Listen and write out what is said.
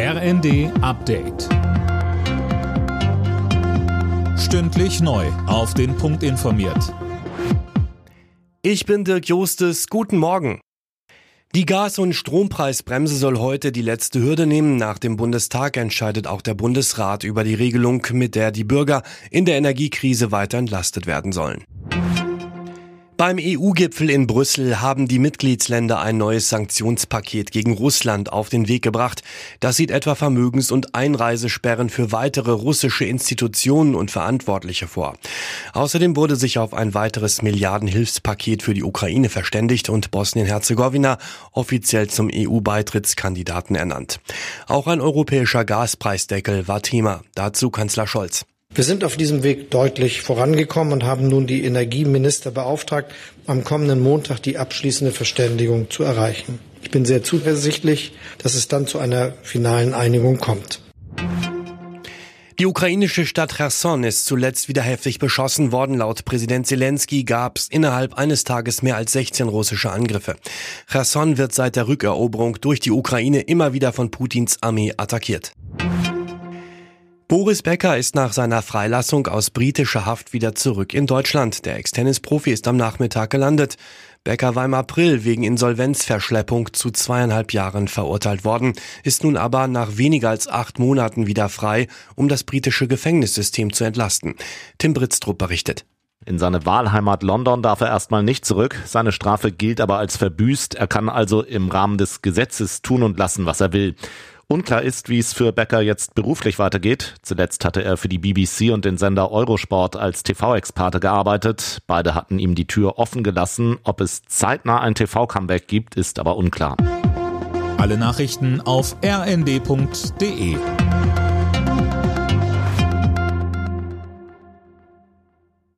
RND Update. Stündlich neu. Auf den Punkt informiert. Ich bin Dirk Jostes. Guten Morgen. Die Gas- und Strompreisbremse soll heute die letzte Hürde nehmen. Nach dem Bundestag entscheidet auch der Bundesrat über die Regelung, mit der die Bürger in der Energiekrise weiter entlastet werden sollen. Beim EU-Gipfel in Brüssel haben die Mitgliedsländer ein neues Sanktionspaket gegen Russland auf den Weg gebracht. Das sieht etwa Vermögens- und Einreisesperren für weitere russische Institutionen und Verantwortliche vor. Außerdem wurde sich auf ein weiteres Milliardenhilfspaket für die Ukraine verständigt und Bosnien-Herzegowina offiziell zum EU-Beitrittskandidaten ernannt. Auch ein europäischer Gaspreisdeckel war Thema. Dazu Kanzler Scholz. Wir sind auf diesem Weg deutlich vorangekommen und haben nun die Energieminister beauftragt, am kommenden Montag die abschließende Verständigung zu erreichen. Ich bin sehr zuversichtlich, dass es dann zu einer finalen Einigung kommt. Die ukrainische Stadt Cherson ist zuletzt wieder heftig beschossen worden. Laut Präsident Zelensky gab es innerhalb eines Tages mehr als 16 russische Angriffe. Cherson wird seit der Rückeroberung durch die Ukraine immer wieder von Putins Armee attackiert. Boris Becker ist nach seiner Freilassung aus britischer Haft wieder zurück in Deutschland. Der Ex-Tennis-Profi ist am Nachmittag gelandet. Becker war im April wegen Insolvenzverschleppung zu zweieinhalb Jahren verurteilt worden, ist nun aber nach weniger als acht Monaten wieder frei, um das britische Gefängnissystem zu entlasten. Tim Britztrup berichtet. In seine Wahlheimat London darf er erstmal nicht zurück. Seine Strafe gilt aber als verbüßt. Er kann also im Rahmen des Gesetzes tun und lassen, was er will. Unklar ist, wie es für Becker jetzt beruflich weitergeht. Zuletzt hatte er für die BBC und den Sender Eurosport als TV-Experte gearbeitet. Beide hatten ihm die Tür offen gelassen. Ob es zeitnah ein TV-Comeback gibt, ist aber unklar. Alle Nachrichten auf rnd.de